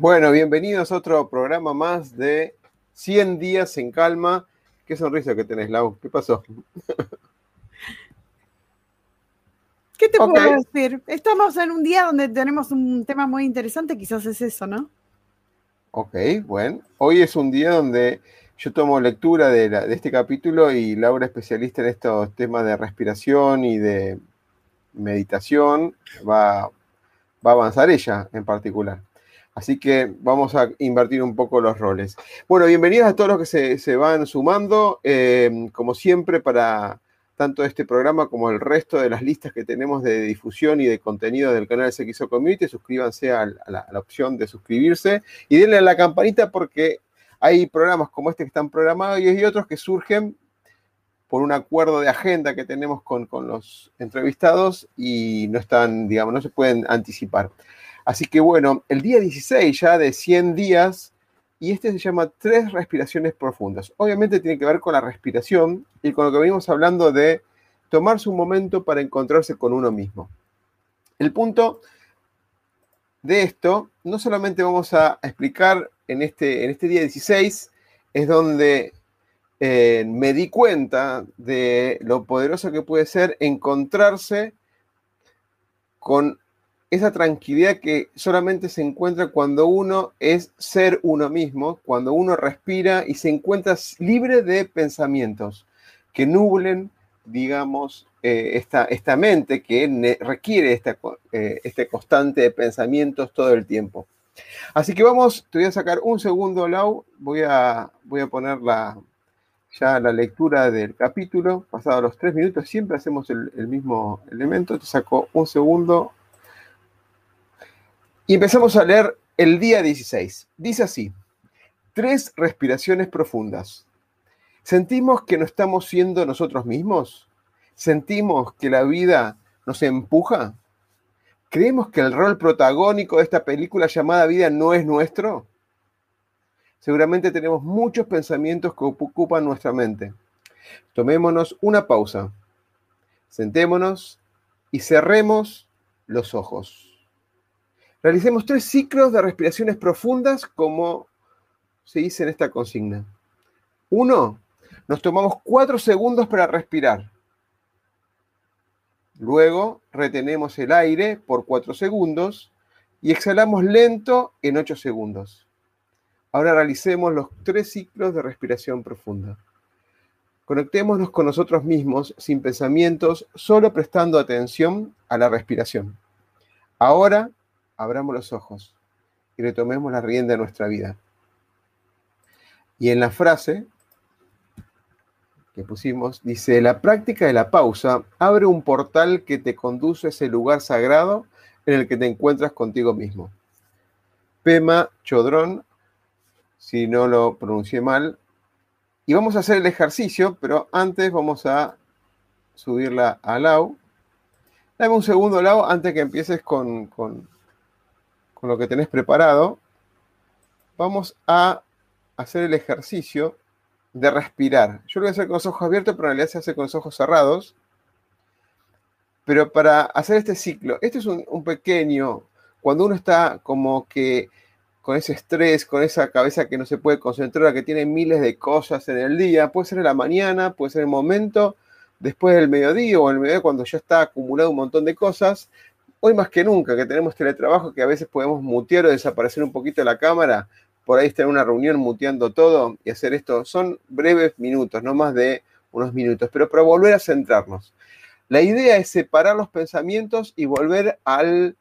Bueno, bienvenidos a otro programa más de 100 días en calma. Qué sonrisa que tenés, Lau. ¿Qué pasó? ¿Qué te puedo decir? Estamos en un día donde tenemos un tema muy interesante, quizás es eso, ¿no? Ok, bueno. Hoy es un día donde yo tomo lectura de, de este capítulo y Laura, especialista en estos temas de respiración y de meditación, va, va a avanzar ella en particular. Así que vamos a invertir un poco los roles. Bueno, bienvenidos a todos los que se, van sumando. Eh, como siempre, para tanto este programa como el resto de las listas que tenemos de difusión y de contenido del canal SXO Community, suscríbanse a la, a la opción de suscribirse y denle a la campanita porque hay programas como este que están programados y hay otros que surgen por un acuerdo de agenda que tenemos con, con los entrevistados y no están, digamos, no se pueden anticipar. Así que bueno, el día 16 ya de 100 días, y este se llama tres respiraciones profundas. Obviamente tiene que ver con la respiración y con lo que venimos hablando de tomarse un momento para encontrarse con uno mismo. El punto de esto, no solamente vamos a explicar en este, en este día 16, es donde eh, me di cuenta de lo poderoso que puede ser encontrarse con esa tranquilidad que solamente se encuentra cuando uno es ser uno mismo, cuando uno respira y se encuentra libre de pensamientos que nublen, digamos, eh, esta, esta, mente que requiere esta, eh, este constante de pensamientos todo el tiempo. Así que vamos, te voy a sacar un segundo, Lau, voy a, voy a poner la, ya la lectura del capítulo, pasado los tres minutos, siempre hacemos el mismo elemento, te saco un segundo, y empezamos a leer el día 16. Dice así, tres respiraciones profundas. ¿Sentimos que no estamos siendo nosotros mismos? ¿Sentimos que la vida nos empuja? ¿Creemos que el rol protagónico de esta película llamada vida no es nuestro? Seguramente tenemos muchos pensamientos que ocupan nuestra mente. Tomémonos una pausa. Sentémonos y cerremos los ojos. Realicemos tres ciclos de respiraciones profundas como se dice en esta consigna. Uno, nos tomamos cuatro segundos para respirar. Luego retenemos el aire por cuatro segundos y exhalamos lento en ocho segundos. Ahora realicemos los tres ciclos de respiración profunda. Conectémonos con nosotros mismos sin pensamientos, solo prestando atención a la respiración. Ahora abramos los ojos y retomemos la rienda de nuestra vida. Y en la frase que pusimos, dice, la práctica de la pausa abre un portal que te conduce a ese lugar sagrado en el que te encuentras contigo mismo. Pema Chodrón, si no lo pronuncié mal. Y vamos a hacer el ejercicio, pero antes vamos a subirla a Lau. Dame un segundo, Lau, antes que empieces con, con con lo que tenés preparado, vamos a hacer el ejercicio de respirar. Yo lo voy a hacer con los ojos abiertos, pero en realidad se hace con los ojos cerrados. Pero para hacer este ciclo, este es un, un pequeño, cuando uno está como que con ese estrés, con esa cabeza que no se puede concentrar, que tiene miles de cosas en el día, puede ser en la mañana, puede ser en el momento, después del mediodía o en el mediodía cuando ya está acumulado un montón de cosas, hoy más que nunca que tenemos teletrabajo, que a veces podemos mutear o desaparecer un poquito la cámara, por ahí estar en una reunión muteando todo y hacer esto. Son breves minutos, no más de unos minutos, pero para volver a centrarnos. La idea es separar los pensamientos y volver al,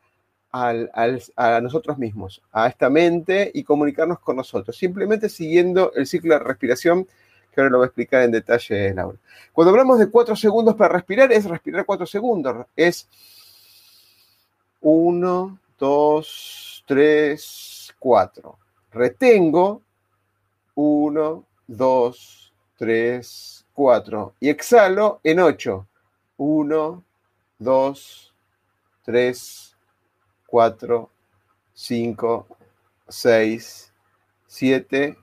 a nosotros mismos, a esta mente y comunicarnos con nosotros, simplemente siguiendo el ciclo de respiración que ahora lo voy a explicar en detalle Laura. Cuando hablamos de cuatro segundos para respirar, es respirar cuatro segundos, es uno, dos, tres, cuatro. Retengo uno, dos, tres, cuatro. Y exhalo en ocho. Uno, dos, tres, cuatro, cinco, seis, siete,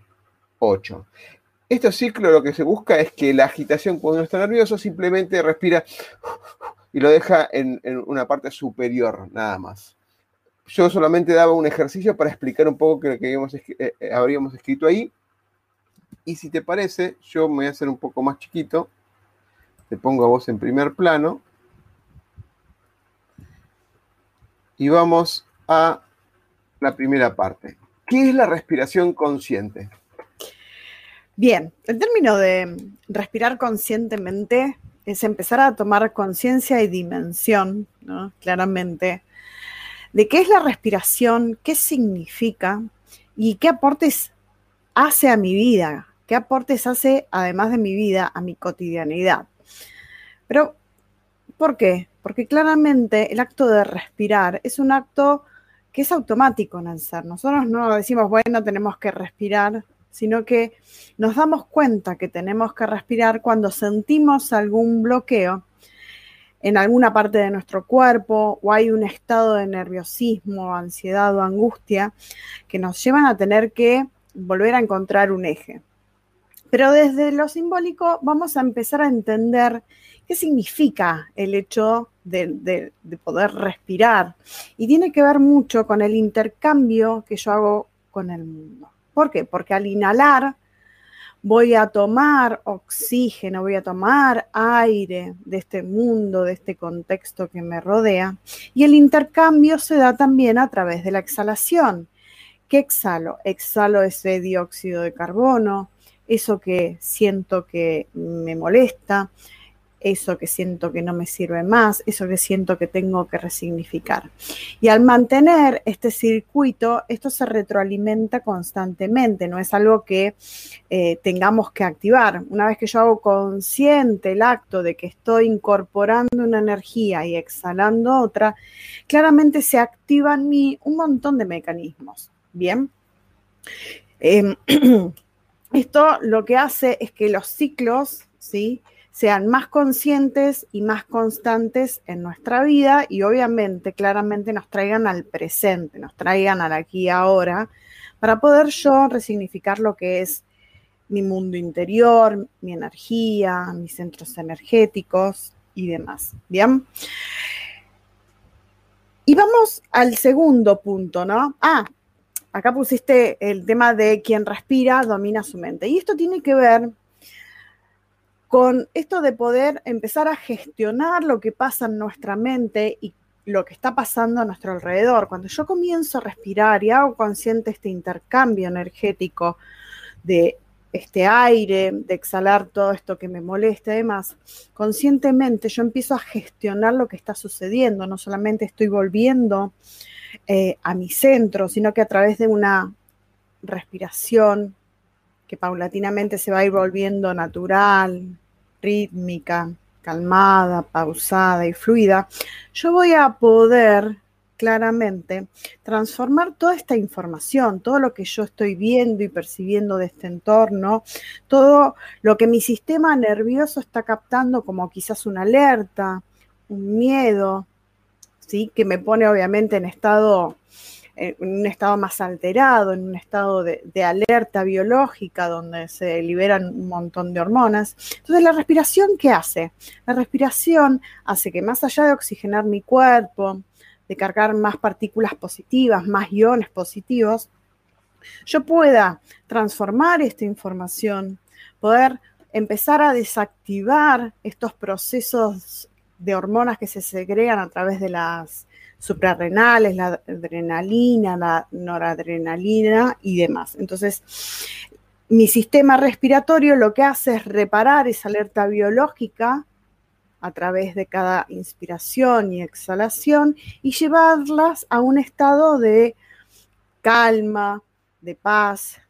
ocho. Este ciclo lo que se busca es que la agitación cuando uno está nervioso simplemente respira y lo deja en, una parte superior, nada más. Yo solamente daba un ejercicio para explicar un poco lo que habíamos, eh, eh, habríamos escrito ahí. Y si te parece, yo me voy a hacer un poco más chiquito. Te pongo a vos en primer plano. Y vamos a la primera parte. ¿Qué es la respiración consciente? Bien, el término de respirar conscientemente es empezar a tomar conciencia y dimensión, ¿no? claramente, de qué es la respiración, qué significa y qué aportes hace a mi vida, qué aportes hace, además de mi vida, a mi cotidianidad. Pero, ¿por qué? Porque claramente el acto de respirar es un acto que es automático en el ser. Nosotros no decimos, bueno, tenemos que respirar, sino que nos damos cuenta que tenemos que respirar cuando sentimos algún bloqueo en alguna parte de nuestro cuerpo o hay un estado de nerviosismo, ansiedad o angustia que nos llevan a tener que volver a encontrar un eje. Pero desde lo simbólico vamos a empezar a entender qué significa el hecho de, de, poder respirar. Y tiene que ver mucho con el intercambio que yo hago con el mundo. ¿Por qué? Porque al inhalar voy a tomar oxígeno, voy a tomar aire de este mundo, de este contexto que me rodea. Y el intercambio se da también a través de la exhalación. ¿Qué exhalo? Exhalo ese dióxido de carbono, eso que siento que me molesta, eso que siento que no me sirve más, eso que siento que tengo que resignificar. Y al mantener este circuito, esto se retroalimenta constantemente, no es algo que eh, tengamos que activar. Una vez que yo hago consciente el acto de que estoy incorporando una energía y exhalando otra, claramente se activan en mí un montón de mecanismos. Bien. Em, esto lo que hace es que los ciclos, ¿sí? Sean más conscientes y más constantes en nuestra vida y obviamente claramente nos traigan al presente, nos traigan al aquí y ahora, para poder yo resignificar lo que es mi mundo interior, mi energía, mis centros energéticos y demás. Bien. Y vamos al segundo punto, ¿no? Ah, acá pusiste el tema de quien respira domina su mente. Y esto tiene que ver con esto de poder empezar a gestionar lo que pasa en nuestra mente y lo que está pasando a nuestro alrededor. Cuando yo comienzo a respirar y hago consciente este intercambio energético de este aire, de exhalar todo esto que me molesta, además, conscientemente yo empiezo a gestionar lo que está sucediendo. No solamente estoy volviendo eh, a mi centro, sino que a través de una respiración que paulatinamente se va a ir volviendo natural, rítmica, calmada, pausada y fluida, yo voy a poder claramente transformar toda esta información, todo lo que yo estoy viendo y percibiendo de este entorno, todo lo que mi sistema nervioso está captando como quizás una alerta, un miedo, ¿sí? que me pone obviamente en estado en un estado más alterado, en un estado de, alerta biológica donde se liberan un montón de hormonas. Entonces, ¿la respiración qué hace? La respiración hace que más allá de oxigenar mi cuerpo, de cargar más partículas positivas, más iones positivos, yo pueda transformar esta información, poder empezar a desactivar estos procesos de hormonas que se segregan a través de las suprarrenales, la adrenalina, la noradrenalina y demás. Entonces, mi sistema respiratorio lo que hace es reparar esa alerta biológica a través de cada inspiración y exhalación y llevarlas a un estado de calma, de paz,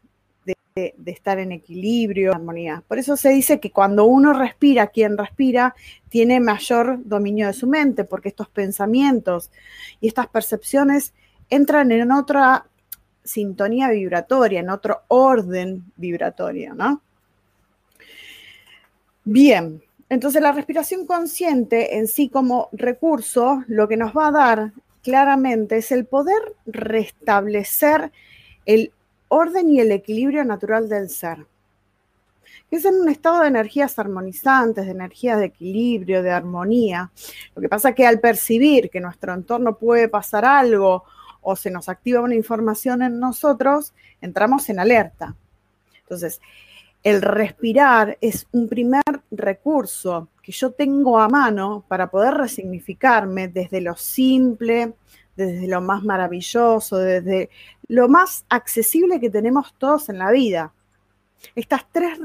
de, estar en equilibrio, armonía. Por eso se dice que cuando uno respira, quien respira, tiene mayor dominio de su mente, porque estos pensamientos y estas percepciones entran en otra sintonía vibratoria, en otro orden vibratorio, ¿no? Bien, entonces la respiración consciente en sí como recurso, lo que nos va a dar claramente es el poder restablecer el orden y el equilibrio natural del ser. Es en un estado de energías armonizantes, de energías de equilibrio, de armonía. Lo que pasa es que al percibir que nuestro entorno puede pasar algo o se nos activa una información en nosotros, entramos en alerta. Entonces, el respirar es un primer recurso que yo tengo a mano para poder resignificarme desde lo simple, desde lo más maravilloso, desde lo más accesible que tenemos todos en la vida. Estas tres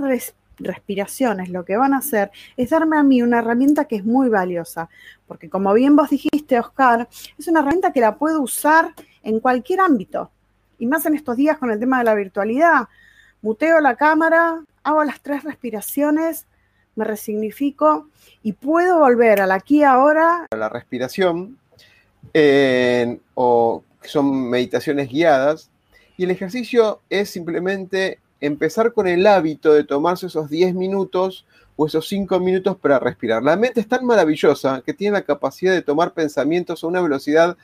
respiraciones lo que van a hacer es darme a mí una herramienta que es muy valiosa, porque como bien vos dijiste, Oscar, es una herramienta que la puedo usar en cualquier ámbito, y más en estos días con el tema de la virtualidad. Muteo la cámara, hago las tres respiraciones, me resignifico y puedo volver al aquí ahora. La respiración o son meditaciones guiadas y el ejercicio es simplemente empezar con el hábito de tomarse esos 10 minutos o esos 5 minutos para respirar. La mente es tan maravillosa que tiene la capacidad de tomar pensamientos a una velocidad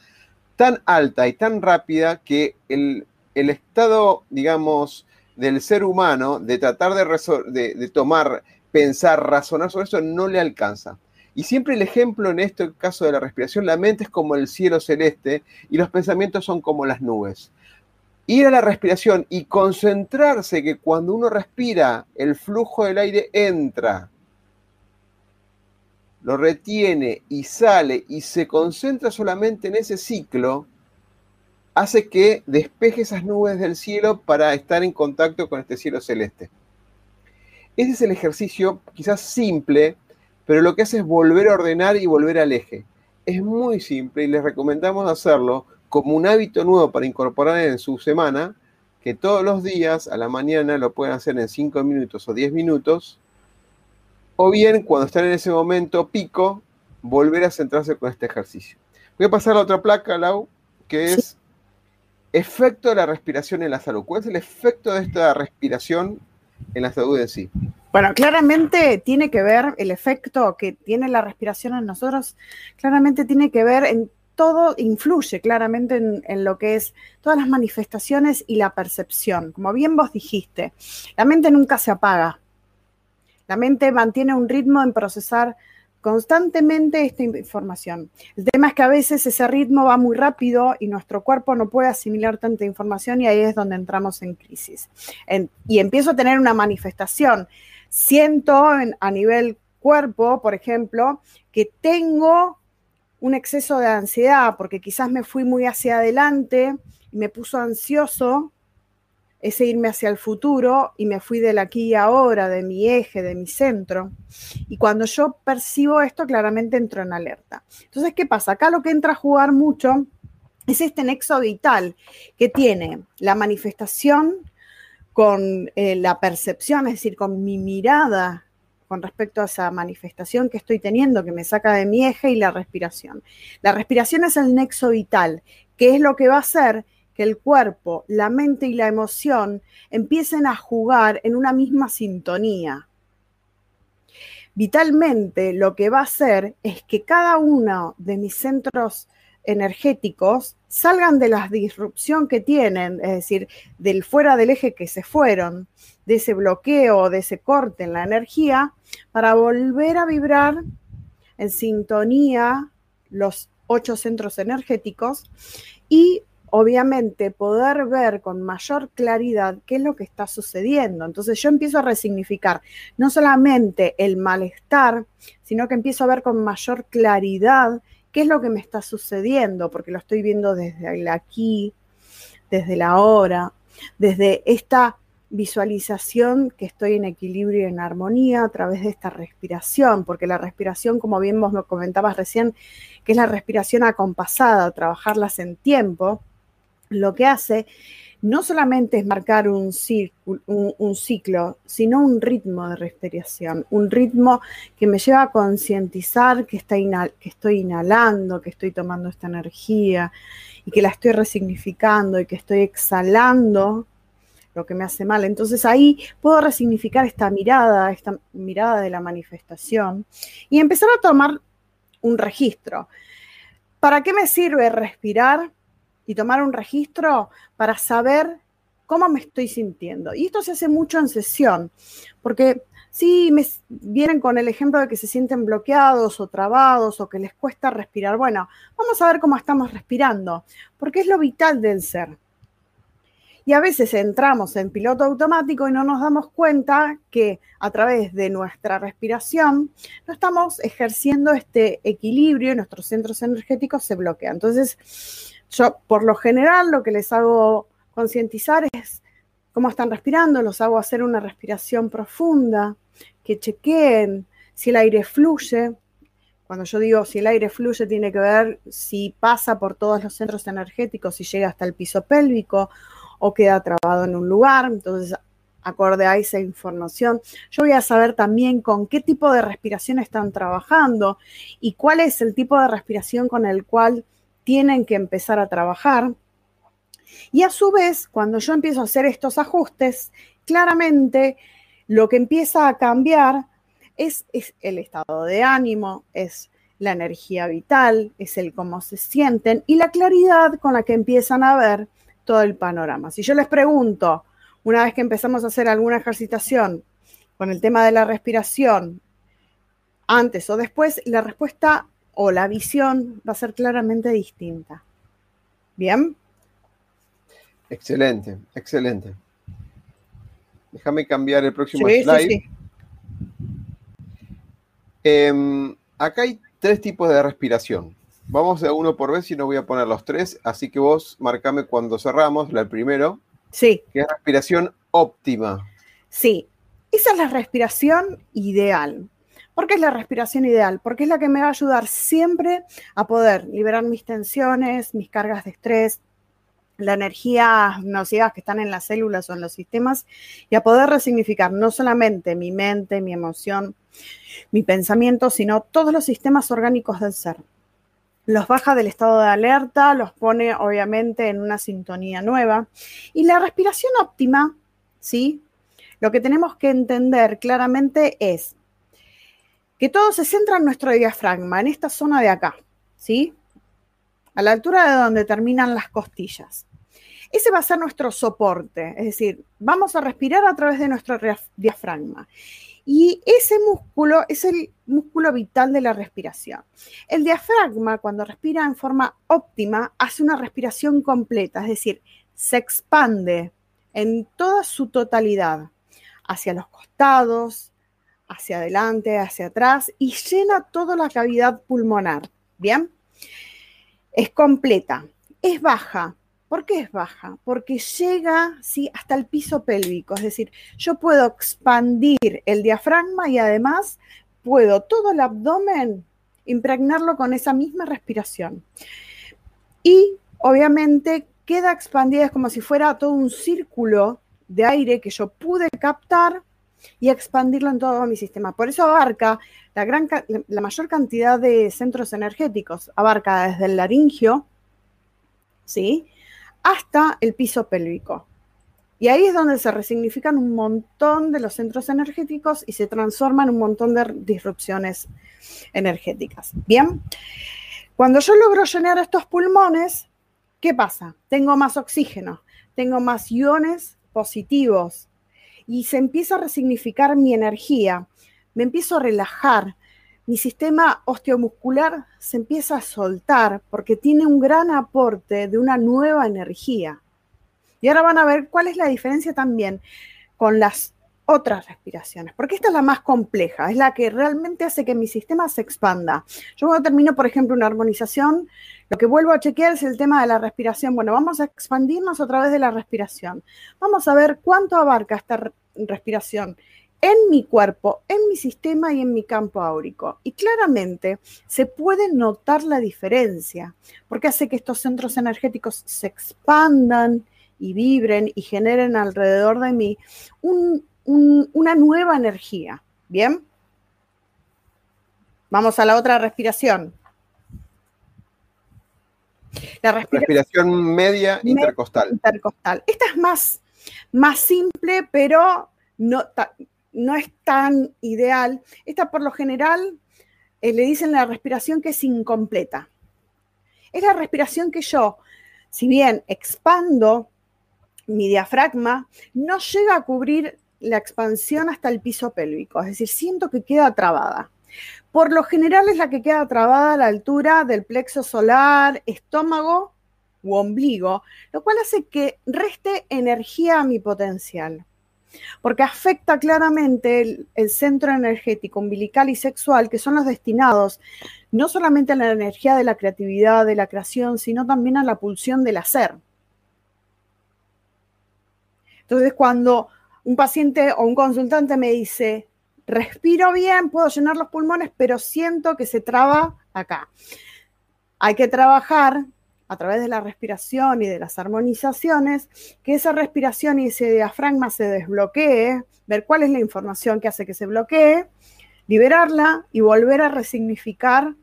tan alta y tan rápida que el, estado, digamos, del ser humano de tratar de, de tomar, pensar, razonar sobre eso no le alcanza. Y siempre el ejemplo en este caso de la respiración, la mente es como el cielo celeste y los pensamientos son como las nubes. Ir a la respiración y concentrarse que cuando uno respira, el flujo del aire entra, lo retiene y sale y se concentra solamente en ese ciclo, hace que despeje esas nubes del cielo para estar en contacto con este cielo celeste. Ese es el ejercicio quizás simple, pero lo que hace es volver a ordenar y volver al eje. Es muy simple y les recomendamos hacerlo como un hábito nuevo para incorporar en su semana, que todos los días a la mañana lo pueden hacer en 5 minutos o 10 minutos, o bien cuando están en ese momento pico, volver a centrarse con este ejercicio. Voy a pasar a la otra placa, Lau, que es efecto de la respiración en la salud. ¿Cuál es el efecto de esta respiración en la salud sí? Bueno, claramente tiene que ver el efecto que tiene la respiración en nosotros, claramente tiene que ver en todo, influye claramente en, lo que es todas las manifestaciones y la percepción. Como bien vos dijiste, la mente nunca se apaga. La mente mantiene un ritmo en procesar constantemente esta información. El tema es que a veces ese ritmo va muy rápido y nuestro cuerpo no puede asimilar tanta información y ahí es donde entramos en crisis. y empiezo a tener una manifestación Siento a nivel cuerpo, por ejemplo, que tengo un exceso de ansiedad porque quizás me fui muy hacia adelante y me puso ansioso ese irme hacia el futuro y me fui del aquí y ahora, de mi eje, de mi centro. Y cuando yo percibo esto, claramente entro en alerta. Entonces, ¿qué pasa? Acá lo que entra a jugar mucho es este nexo vital que tiene la manifestación con eh, la percepción, es decir, con mi mirada con respecto a esa manifestación que estoy teniendo, que me saca de mi eje, y la respiración. La respiración es el nexo vital, que es lo que va a hacer que el cuerpo, la mente y la emoción empiecen a jugar en una misma sintonía. Vitalmente lo que va a hacer es que cada uno de mis centros energéticos salgan de la disrupción que tienen, es decir, del fuera del eje que se fueron, de ese bloqueo, de ese corte en la energía, para volver a vibrar en sintonía los ocho centros energéticos y obviamente poder ver con mayor claridad qué es lo que está sucediendo. Entonces yo empiezo a resignificar no solamente el malestar, sino que empiezo a ver con mayor claridad qué es lo que me está sucediendo, porque lo estoy viendo desde el aquí, desde la ahora, desde esta visualización que estoy en equilibrio y en armonía a través de esta respiración, porque la respiración, como bien vos me comentabas recién, que es la respiración acompasada, trabajarlas en tiempo, lo que hace no solamente es marcar un, ciclo, sino un ritmo de respiración, un ritmo que me lleva a concientizar que, que estoy inhalando, que estoy tomando esta energía y que la estoy resignificando y que estoy exhalando lo que me hace mal. Entonces ahí puedo resignificar esta mirada, esta mirada de la manifestación y empezar a tomar un registro. ¿Para qué me sirve respirar y tomar un registro? Para saber cómo me estoy sintiendo. Y esto se hace mucho en sesión, porque si me vienen con el ejemplo de que se sienten bloqueados o trabados o que les cuesta respirar. Bueno, vamos a ver cómo estamos respirando, porque es lo vital del ser. Y a veces entramos en piloto automático y no nos damos cuenta que a través de nuestra respiración no estamos ejerciendo este equilibrio y nuestros centros energéticos se bloquean. Entonces, yo por lo general lo que les hago concientizar es cómo están respirando, los hago hacer una respiración profunda, que chequeen si el aire fluye. Cuando yo digo si el aire fluye, tiene que ver si pasa por todos los centros energéticos, si llega hasta el piso pélvico o queda trabado en un lugar. Entonces, acorde a esa información, yo voy a saber también con qué tipo de respiración están trabajando y cuál es el tipo de respiración con el cual tienen que empezar a trabajar. Y a su vez, cuando yo empiezo a hacer estos ajustes, claramente lo que empieza a cambiar es, es el estado de ánimo, es la energía vital, es el cómo se sienten y la claridad con la que empiezan a ver todo el panorama. Si yo les pregunto, una vez que empezamos a hacer alguna ejercitación con el tema de la respiración, antes o después, la respuesta o la visión va a ser claramente distinta. ¿Bien? Excelente, excelente. Déjame cambiar el próximo slide. Em, acá hay tres tipos de respiración. Vamos de uno por vez y no voy a poner los tres, así que vos marcame cuando cerramos, la primero. Sí. Que es respiración óptima. Sí, esa es la respiración ideal. ¿Por qué es la respiración ideal? Porque es la que me va a ayudar siempre a poder liberar mis tensiones, mis cargas de estrés, la energía nocivas que están en las células o en los sistemas y a poder resignificar no solamente mi mente, mi emoción, mi pensamiento, sino todos los sistemas orgánicos del ser los baja del estado de alerta, los pone obviamente en una sintonía nueva. Y la respiración óptima, ¿sí? Lo que tenemos que entender claramente es que todo se centra en nuestro diafragma, en esta zona de acá, ¿sí? A la altura de donde terminan las costillas. Ese va a ser nuestro soporte, es decir, vamos a respirar a través de nuestro diafragma. Y ese músculo es el músculo vital de la respiración. El diafragma, cuando respira en forma óptima, hace una respiración completa, es decir, se expande en toda su totalidad, hacia los costados, hacia adelante, hacia atrás, y llena toda la cavidad pulmonar. ¿Bien? Es completa, es baja, ¿Por qué es baja? Porque llega ¿sí? hasta el piso pélvico, es decir, yo puedo expandir el diafragma y además puedo todo el abdomen impregnarlo con esa misma respiración. Y obviamente queda expandida, es como si fuera todo un círculo de aire que yo pude captar y expandirlo en todo mi sistema. Por eso abarca la, gran, la mayor cantidad de centros energéticos, abarca desde el laringio, ¿sí? hasta el piso pélvico. Y ahí es donde se resignifican un montón de los centros energéticos y se transforman un montón de disrupciones energéticas. Bien, cuando yo logro llenar estos pulmones, ¿qué pasa? Tengo más oxígeno, tengo más iones positivos y se empieza a resignificar mi energía, me empiezo a relajar, mi sistema osteomuscular se empieza a soltar porque tiene un gran aporte de una nueva energía. Y ahora van a ver cuál es la diferencia también con las otras respiraciones, porque esta es la más compleja, es la que realmente hace que mi sistema se expanda. Yo cuando termino, por ejemplo, una armonización, lo que vuelvo a chequear es el tema de la respiración. Bueno, vamos a expandirnos a través de la respiración. Vamos a ver cuánto abarca esta respiración en mi cuerpo, en mi sistema y en mi campo áurico. Y claramente se puede notar la diferencia, porque hace que estos centros energéticos se expandan y vibren y generen alrededor de mí una nueva energía. ¿Bien? Vamos a la otra respiración. La respiración, media intercostal. Intercostal. Esta es más, más simple, pero no, no es tan ideal. Esta por lo general eh, le dicen la respiración que es incompleta. Es la respiración que yo, si bien expando mi diafragma, no llega a cubrir la expansión hasta el piso pélvico, es decir, siento que queda trabada. Por lo general es la que queda trabada a la altura del plexo solar, estómago u ombligo, lo cual hace que reste energía a mi potencial porque afecta claramente el, centro energético umbilical y sexual, que son los destinados no solamente a la energía de la creatividad, de la creación, sino también a la pulsión del hacer. Entonces, cuando un paciente o un consultante me dice, respiro bien, puedo llenar los pulmones, pero siento que se traba acá. Hay que trabajar a través de la respiración y de las armonizaciones, que esa respiración y ese diafragma se desbloquee, ver cuál es la información que hace que se bloquee, liberarla y volver a resignificar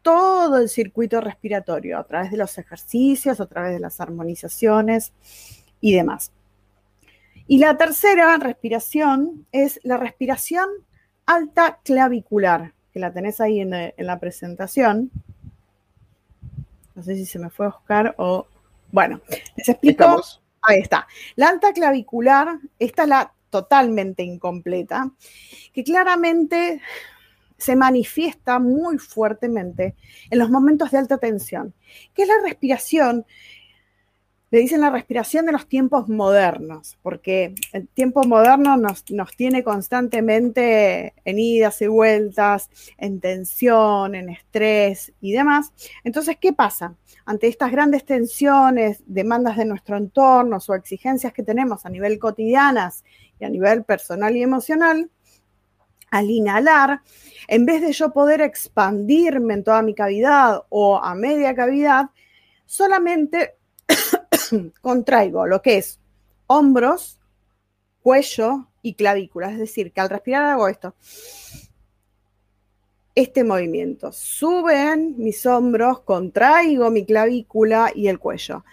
todo el circuito respiratorio a través de los ejercicios, a través de las armonizaciones y demás. Y la tercera respiración es la respiración alta clavicular, que la tenés ahí en, en la presentación. No sé si se me fue Oscar o... Bueno, les explico. Ahí está. La alta clavicular, esta es la totalmente incompleta, que claramente se manifiesta muy fuertemente en los momentos de alta tensión, que es la respiración le dicen la respiración de los tiempos modernos, porque el tiempo moderno nos, tiene constantemente en idas y vueltas, en tensión, en estrés y demás. Entonces, ¿qué pasa? Ante estas grandes tensiones, demandas de nuestro entorno o exigencias que tenemos a nivel cotidianas y a nivel personal y emocional, al inhalar, en vez de yo poder expandirme en toda mi cavidad o a media cavidad, solamente contraigo lo que es hombros, cuello y clavícula. Es decir, que al respirar hago esto. Este movimiento. Suben mis hombros, contraigo mi clavícula y el cuello.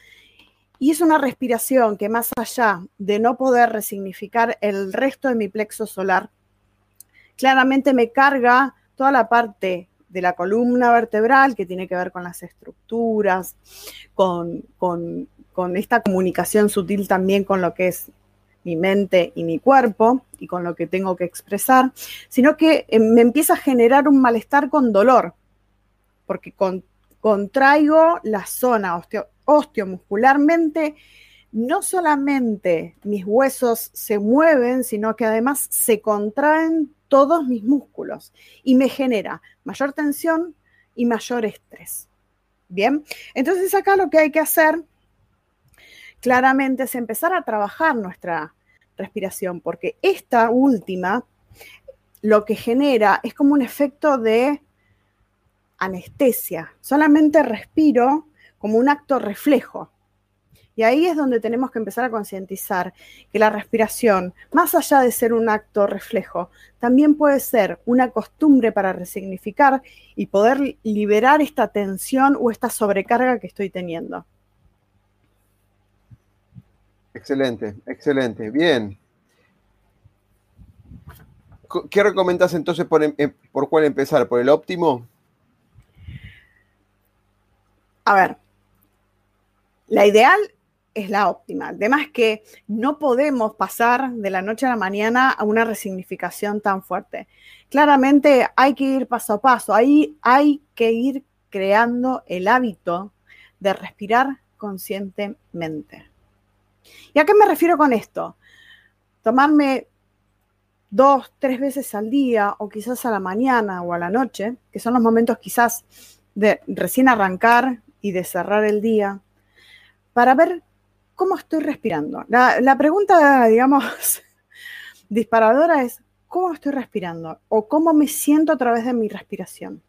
Y es una respiración que más allá de no poder resignificar el resto de mi plexo solar, claramente me carga toda la parte de la columna vertebral que tiene que ver con las estructuras, con, con con esta comunicación sutil también con lo que es mi mente y mi cuerpo y con lo que tengo que expresar, sino que eh, me empieza a generar un malestar con dolor, porque contraigo la zona osteomuscularmente, no solamente mis huesos se mueven, sino que además se contraen todos mis músculos y me genera mayor tensión y mayor estrés. Bien, entonces acá lo que hay que hacer claramente es empezar a trabajar nuestra respiración, porque esta última lo que genera es como un efecto de anestesia. Solamente respiro como un acto reflejo. Y ahí es donde tenemos que empezar a concientizar que la respiración, más allá de ser un acto reflejo, también puede ser una costumbre para resignificar y poder liberar esta tensión o esta sobrecarga que estoy teniendo. Excelente, excelente. Bien. ¿Qué recomiendas entonces por, em, em, por cuál empezar? ¿Por el óptimo? A ver, la ideal es la óptima. Además que no podemos pasar de la noche a la mañana a una resignificación tan fuerte. Claramente hay que ir paso a paso, ahí hay que ir creando el hábito de respirar conscientemente. ¿Y a qué me refiero con esto? Tomarme dos, tres veces al día o quizás a la mañana o a la noche, que son los momentos quizás de recién arrancar y de cerrar el día, para ver cómo estoy respirando. La, pregunta, digamos, disparadora es, ¿cómo estoy respirando? O cómo me siento a través de mi respiración.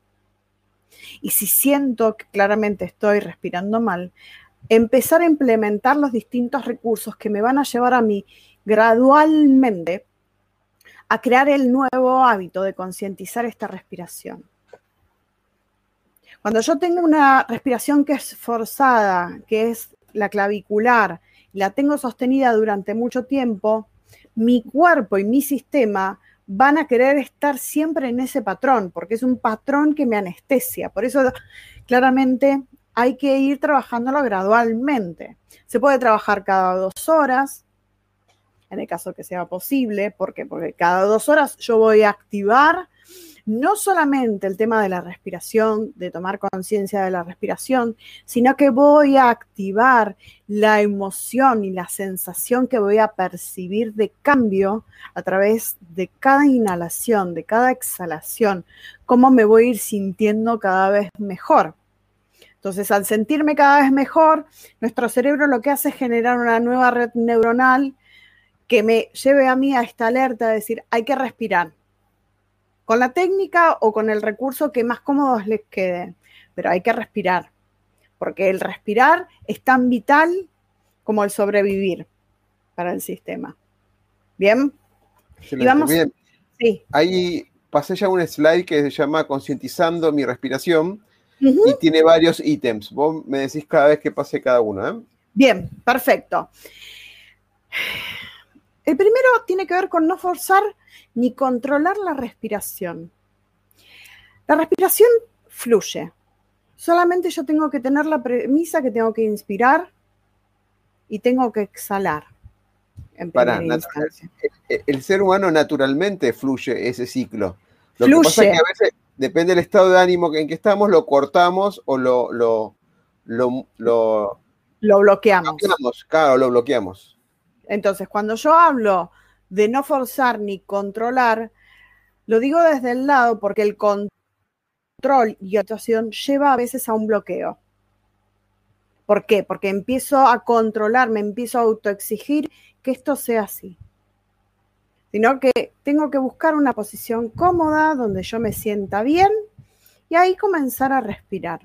Y si siento que claramente estoy respirando mal, empezar a implementar los distintos recursos que me van a llevar a mí gradualmente a crear el nuevo hábito de concientizar esta respiración. Cuando yo tengo una respiración que es forzada, que es la clavicular, la tengo sostenida durante mucho tiempo, mi cuerpo y mi sistema van a querer estar siempre en ese patrón, porque es un patrón que me anestesia. Por eso, claramente, hay que ir trabajándolo gradualmente. Se puede trabajar cada dos horas, en el caso que sea posible. ¿Por qué? Porque cada dos horas yo voy a activar no solamente el tema de la respiración, de tomar conciencia de la respiración, sino que voy a activar la emoción y la sensación que voy a percibir de cambio a través de cada inhalación, de cada exhalación, cómo me voy a ir sintiendo cada vez mejor. Entonces, al sentirme cada vez mejor, nuestro cerebro lo que hace es generar una nueva red neuronal que me lleve a mí a esta alerta de decir, hay que respirar. Con la técnica o con el recurso que más cómodos les quede, pero hay que respirar, porque el respirar es tan vital como el sobrevivir para el sistema. ¿Bien? Y vamos, bien. Sí. Ahí pasé ya un slide que se llama Concientizando mi respiración y tiene varios ítems. Vos me decís cada vez que pase cada uno. ¿eh? Bien, perfecto. El primero tiene que ver con no forzar ni controlar la respiración. La respiración fluye. Solamente yo tengo que tener la premisa que tengo que inspirar y tengo que exhalar. Para, el, ser humano naturalmente fluye ese ciclo. Lo que pasa es que a veces, depende del estado de ánimo en que estamos, lo cortamos o lo, lo, lo, lo, lo bloqueamos. Claro, lo bloqueamos. Entonces, cuando yo hablo de no forzar ni controlar, lo digo desde el lado porque el control y actuación lleva a veces a un bloqueo. ¿Por qué? Porque empiezo a controlar, me empiezo a autoexigir que esto sea así. Sino que tengo que buscar una posición cómoda donde yo me sienta bien y ahí comenzar a respirar.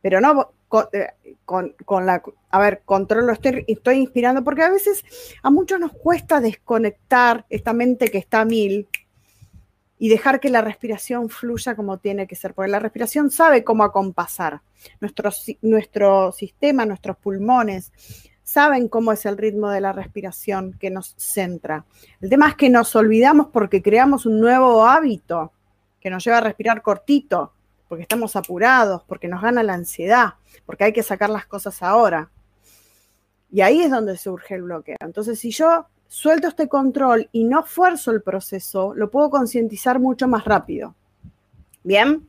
Pero no eh, con, la, a ver, controlo, estoy, estoy inspirando, porque a veces a muchos nos cuesta desconectar esta mente que está a mil y dejar que la respiración fluya como tiene que ser, porque la respiración sabe cómo acompasar. Nuestro, nuestro sistema, nuestros pulmones, saben cómo es el ritmo de la respiración que nos centra. El tema es que nos olvidamos porque creamos un nuevo hábito que nos lleva a respirar cortito, porque estamos apurados, porque nos gana la ansiedad, porque hay que sacar las cosas ahora. Y ahí es donde surge el bloqueo. Entonces, si yo suelto este control y no fuerzo el proceso, lo puedo concientizar mucho más rápido. Bien.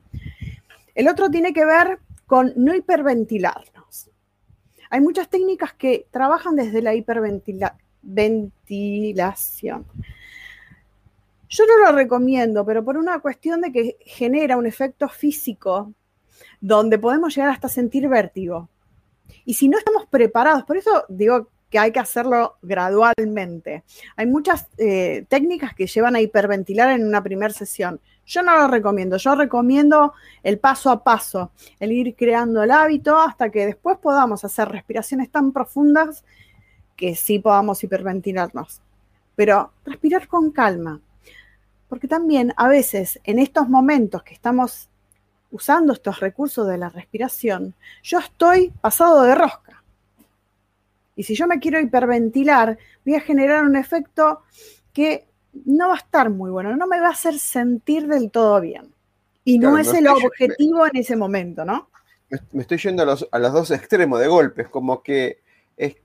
El otro tiene que ver con no hiperventilarnos. Hay muchas técnicas que trabajan desde la hiperventilación. Yo no lo recomiendo, pero por una cuestión de que genera un efecto físico donde podemos llegar hasta sentir vértigo. Y si no estamos preparados, por eso digo que hay que hacerlo gradualmente. Hay muchas eh, técnicas que llevan a hiperventilar en una primera sesión. Yo no lo recomiendo, yo recomiendo el paso a paso, el ir creando el hábito hasta que después podamos hacer respiraciones tan profundas que sí podamos hiperventilarnos. Pero respirar con calma, porque también a veces en estos momentos que estamos usando estos recursos de la respiración, yo estoy pasado de rosca. Y si yo me quiero hiperventilar, voy a generar un efecto que no va a estar muy bueno, no me va a hacer sentir del todo bien. Y no es el objetivo en ese momento, ¿no? Me estoy yendo a los, dos extremos de golpes, como que es,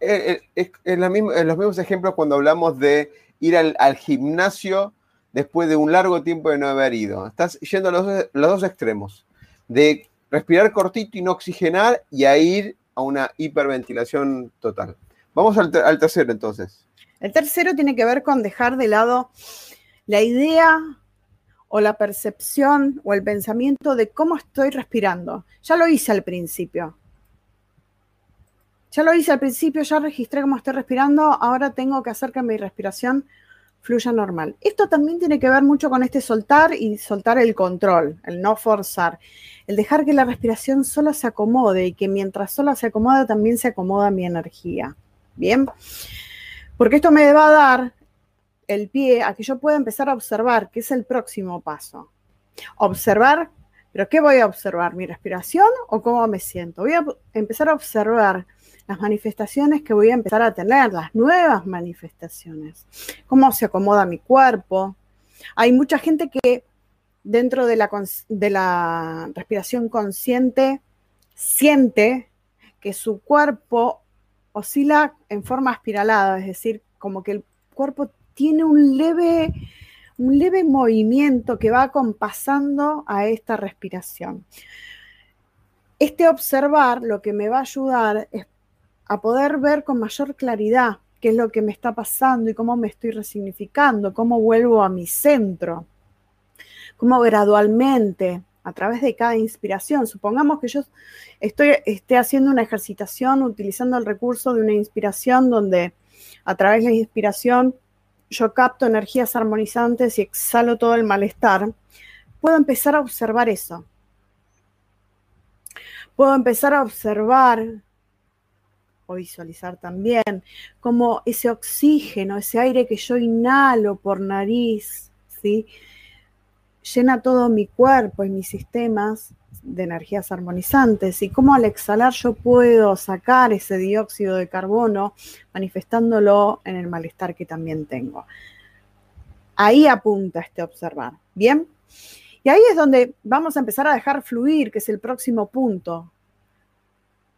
es, los mismos ejemplos cuando hablamos de ir al gimnasio después de un largo tiempo de no haber ido. Estás yendo a los, dos extremos, de respirar cortito y no oxigenar y a ir a una hiperventilación total. Vamos al, tercero entonces. El tercero tiene que ver con dejar de lado la idea o la percepción o el pensamiento de cómo estoy respirando. Ya lo hice al principio. Ya lo hice al principio, ya registré cómo estoy respirando, ahora tengo que hacer que mi respiración fluya normal. Esto también tiene que ver mucho con este soltar y soltar el control, el no forzar, el dejar que la respiración sola se acomode y que mientras sola se acomoda también se acomoda mi energía. Bien, porque esto me va a dar el pie a que yo pueda empezar a observar, que es el próximo paso. Observar, pero ¿qué voy a observar? ¿Mi respiración o cómo me siento? Voy a empezar a observar las manifestaciones que voy a empezar a tener, las nuevas manifestaciones, cómo se acomoda mi cuerpo. Hay mucha gente que dentro de la, de la respiración consciente siente que su cuerpo oscila en forma espiralada, es decir, como que el cuerpo tiene un leve, un leve movimiento que va acompasando a esta respiración. Este observar lo que me va a ayudar es a poder ver con mayor claridad qué es lo que me está pasando y cómo me estoy resignificando, cómo vuelvo a mi centro, cómo gradualmente, a través de cada inspiración, supongamos que yo estoy, esté haciendo una ejercitación utilizando el recurso de una inspiración donde a través de la inspiración yo capto energías armonizantes y exhalo todo el malestar, puedo empezar a observar eso. Puedo empezar a observar o visualizar también como ese oxígeno, ese aire que yo inhalo por nariz, ¿sí? Llena todo mi cuerpo y mis sistemas de energías armonizantes y cómo al exhalar yo puedo sacar ese dióxido de carbono manifestándolo en el malestar que también tengo. Ahí apunta este observar, ¿bien? Y ahí es donde vamos a empezar a dejar fluir, que es el próximo punto,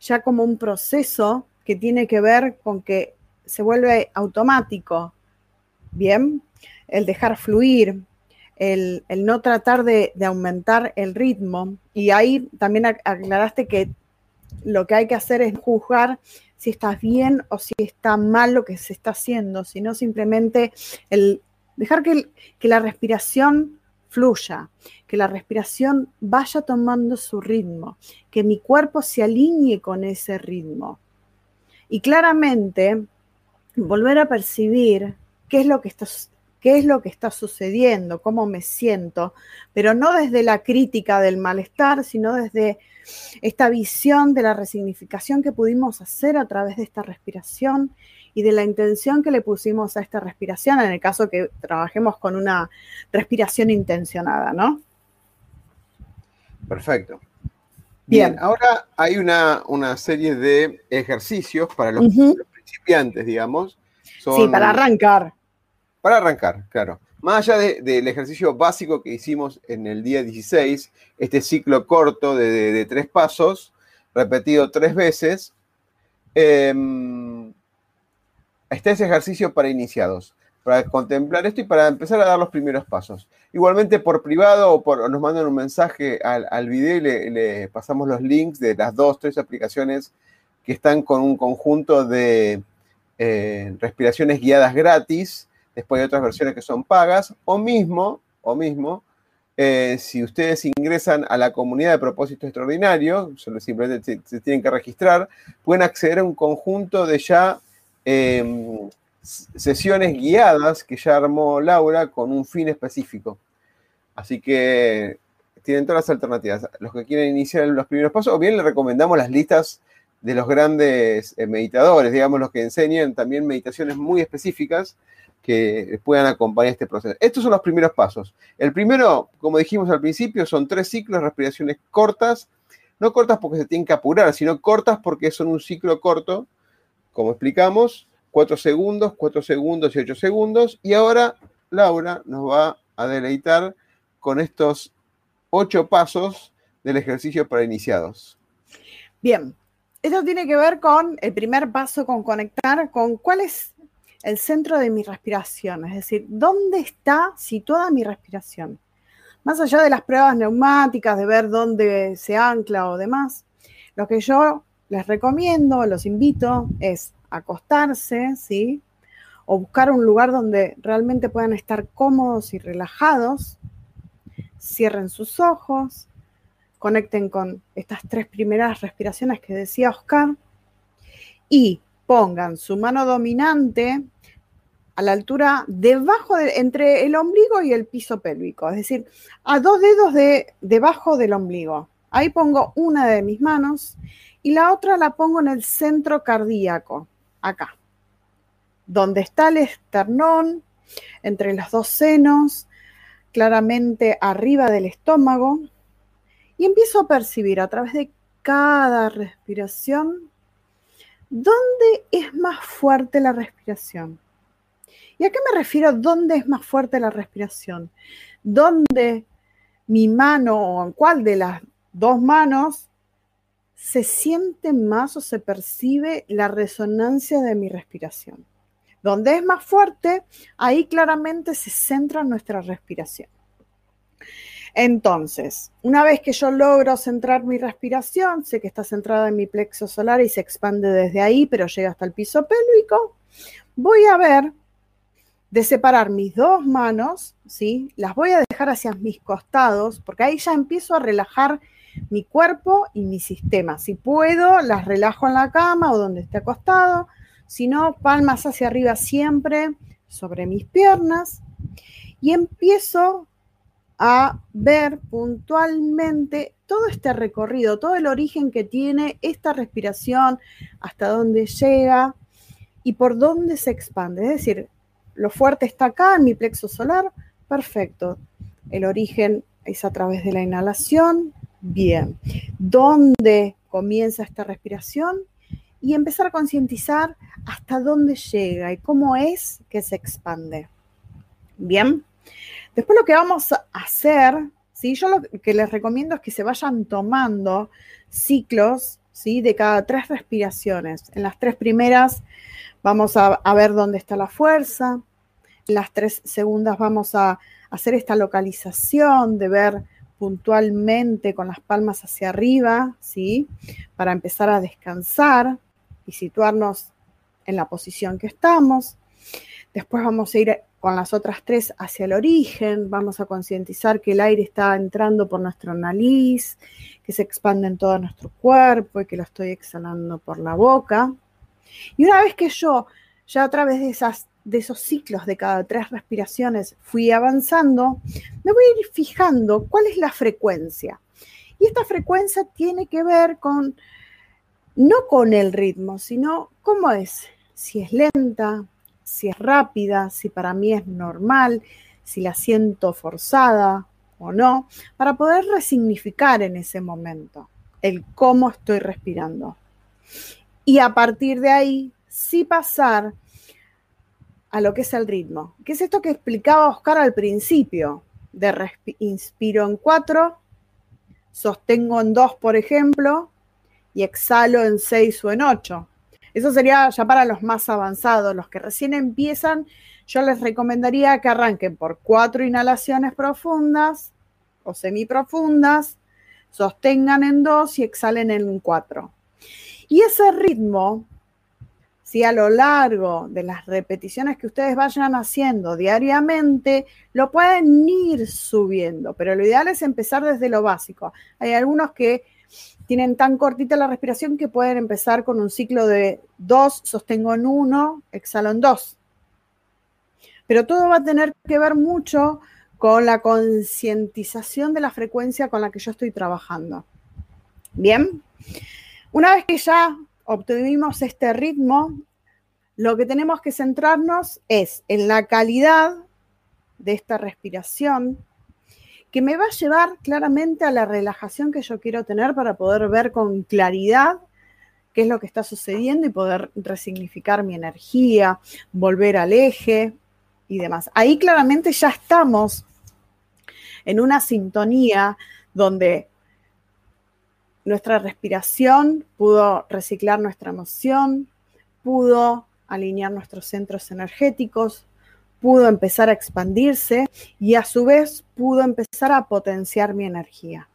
ya como un proceso que tiene que ver con que se vuelve automático, ¿bien? El dejar fluir, el, no tratar de, aumentar el ritmo. Y ahí también aclaraste que lo que hay que hacer es juzgar si estás bien o si está mal lo que se está haciendo, sino simplemente el dejar que, que la respiración fluya, que la respiración vaya tomando su ritmo, que mi cuerpo se alinee con ese ritmo. Y claramente volver a percibir qué es lo que está, qué es lo que está sucediendo, cómo me siento, pero no desde la crítica del malestar, sino desde esta visión de la resignificación que pudimos hacer a través de esta respiración y de la intención que le pusimos a esta respiración, en el caso que trabajemos con una respiración intencionada, ¿no? Perfecto. Bien, ahora hay una, serie de ejercicios para los, principiantes, digamos. sí, para arrancar. Para arrancar, claro. Más allá del ejercicio básico que hicimos en el día 16, este ciclo corto de, tres pasos, repetido tres veces, em, está ese ejercicio para iniciados para contemplar esto y para empezar a dar los primeros pasos. Igualmente por privado o, nos mandan un mensaje al, video y le, pasamos los links de las dos, tres aplicaciones que están con un conjunto de eh, respiraciones guiadas gratis. Después hay otras versiones que son pagas. O mismo, o mismo, eh, si ustedes ingresan a la comunidad de propósito extraordinario, solo simplemente se, tienen que registrar, pueden acceder a un conjunto de ya em, sesiones guiadas que ya armó Laura con un fin específico. Así que tienen todas las alternativas. Los que quieren iniciar los primeros pasos, o bien les recomendamos las listas de los grandes eh, meditadores, digamos, los que enseñan también meditaciones muy específicas que puedan acompañar este proceso. Estos son los primeros pasos. El primero, como dijimos al principio, son tres ciclos, respiraciones cortas, no cortas porque se tienen que apurar, sino cortas porque son un ciclo corto, como explicamos, 4 segundos, 4 segundos y 8 segundos. Y ahora Laura nos va a deleitar con estos 8 pasos del ejercicio para iniciados. Bien, esto tiene que ver con el primer paso, con conectar con cuál es el centro de mi respiración, es decir, dónde está situada mi respiración. Más allá de las pruebas neumáticas, de ver dónde se ancla o demás, lo que yo les recomiendo, los invito, es acostarse, ¿sí? o buscar un lugar donde realmente puedan estar cómodos y relajados. Cierren sus ojos, conecten con estas tres primeras respiraciones que decía Oscar y pongan su mano dominante a la altura debajo, de, entre el ombligo y el piso pélvico, es decir, a dos dedos de, debajo del ombligo. Ahí pongo una de mis manos y la otra la pongo en el centro cardíaco, acá, donde está el esternón, entre los dos senos, claramente arriba del estómago, y empiezo a percibir a través de cada respiración dónde es más fuerte la respiración. ¿Y a qué me refiero? ¿Dónde es más fuerte la respiración? ¿Dónde mi mano o en cuál de las dos manos se siente más o se percibe la resonancia de mi respiración. Donde es más fuerte, ahí claramente se centra nuestra respiración. Entonces, una vez que yo logro centrar mi respiración, sé que está centrada en mi plexo solar y se expande desde ahí, pero llega hasta el piso pélvico, voy a ver de separar mis dos manos, ¿sí? Las voy a dejar hacia mis costados, porque ahí ya empiezo a relajar mi cuerpo y mi sistema. Si puedo, las relajo en la cama o donde esté acostado. Si no, palmas hacia arriba siempre sobre mis piernas. Y empiezo a ver puntualmente todo este recorrido, todo el origen que tiene esta respiración, hasta dónde llega y por dónde se expande. Es decir, lo fuerte está acá en mi plexo solar, perfecto. El origen es a través de la inhalación, bien. ¿Dónde comienza esta respiración? Y empezar a concientizar hasta dónde llega y cómo es que se expande. Bien. Después lo que vamos a hacer, ¿sí? yo lo que les recomiendo es que se vayan tomando ciclos ¿sí? de cada tres respiraciones. En las tres primeras vamos a, a ver dónde está la fuerza. En las tres segundas vamos a hacer esta localización de ver puntualmente con las palmas hacia arriba, ¿sí? Para empezar a descansar y situarnos en la posición que estamos. Después vamos a ir con las otras tres hacia el origen, vamos a concientizar que el aire está entrando por nuestra nariz, que se expande en todo nuestro cuerpo y que lo estoy exhalando por la boca. Y una vez que yo ya a través de de esos ciclos de cada tres respiraciones fui avanzando, me voy a ir fijando cuál es la frecuencia. Y esta frecuencia tiene que ver con, no con el ritmo, sino cómo es, si es lenta, si es rápida, si para mí es normal, si la siento forzada o no, para poder resignificar en ese momento el cómo estoy respirando. Y a partir de ahí, sí pasar a lo que es el ritmo. ¿Qué es esto que explicaba Oscar al principio? De inspiro en cuatro, sostengo en dos, por ejemplo, y exhalo en seis o en ocho. Eso sería ya para los más avanzados. Los que recién empiezan, yo les recomendaría que arranquen por cuatro inhalaciones profundas o semiprofundas, sostengan en dos y exhalen en cuatro. Y ese ritmo si a lo largo de las repeticiones que ustedes vayan haciendo diariamente, lo pueden ir subiendo, pero lo ideal es empezar desde lo básico. Hay algunos que tienen tan cortita la respiración que pueden empezar con un ciclo de dos, sostengo en uno, exhalo en dos. Pero todo va a tener que ver mucho con la concientización de la frecuencia con la que yo estoy trabajando. Bien, una vez que ya obtuvimos este ritmo, lo que tenemos que centrarnos es en la calidad de esta respiración que me va a llevar claramente a la relajación que yo quiero tener para poder ver con claridad qué es lo que está sucediendo y poder resignificar mi energía, volver al eje y demás. Ahí claramente ya estamos en una sintonía donde nuestra respiración pudo reciclar nuestra emoción, pudo alinear nuestros centros energéticos, pudo empezar a expandirse y a su vez pudo empezar a potenciar mi energía.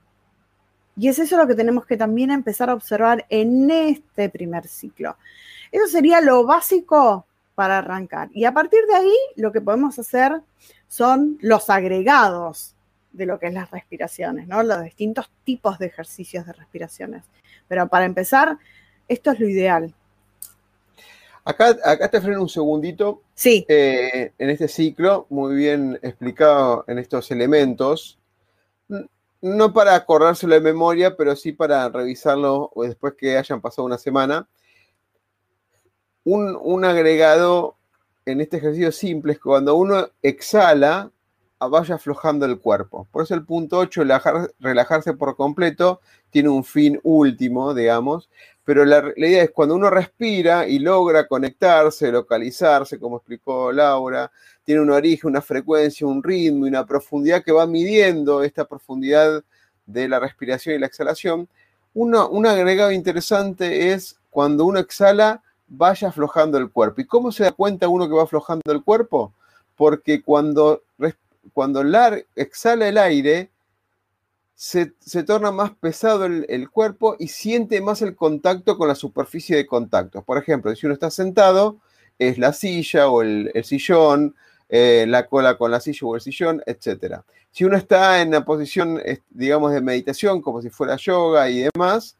Y es eso lo que tenemos que también empezar a observar en este primer ciclo. Eso sería lo básico para arrancar. Y a partir de ahí, lo que podemos hacer son los agregados de lo que es las respiraciones, ¿no? Los distintos tipos de ejercicios de respiraciones. Pero para empezar, esto es lo ideal. Acá, acá te freno un segundito. Sí. Eh, en este ciclo, muy bien explicado en estos elementos. No para acordárselo de memoria, pero sí para revisarlo después que hayan pasado una semana. Un, un agregado en este ejercicio simple es que cuando uno exhala, vaya aflojando el cuerpo. Por eso el punto 8, relajarse por completo, tiene un fin último, digamos, pero la, idea es cuando uno respira y logra conectarse, localizarse, como explicó Laura, tiene un origen, una frecuencia, un ritmo y una profundidad que va midiendo esta profundidad de la respiración y la exhalación. un agregado interesante es cuando uno exhala, vaya aflojando el cuerpo. ¿Y cómo se da cuenta uno que va aflojando el cuerpo? Porque cuando cuando Lar exhala el aire, se, torna más pesado el, cuerpo y siente más el contacto con la superficie de contacto. Por ejemplo, si uno está sentado, es la silla o el, sillón, eh, la cola con la silla o el sillón, etc. Si uno está en una posición, digamos, de meditación, como si fuera yoga y demás,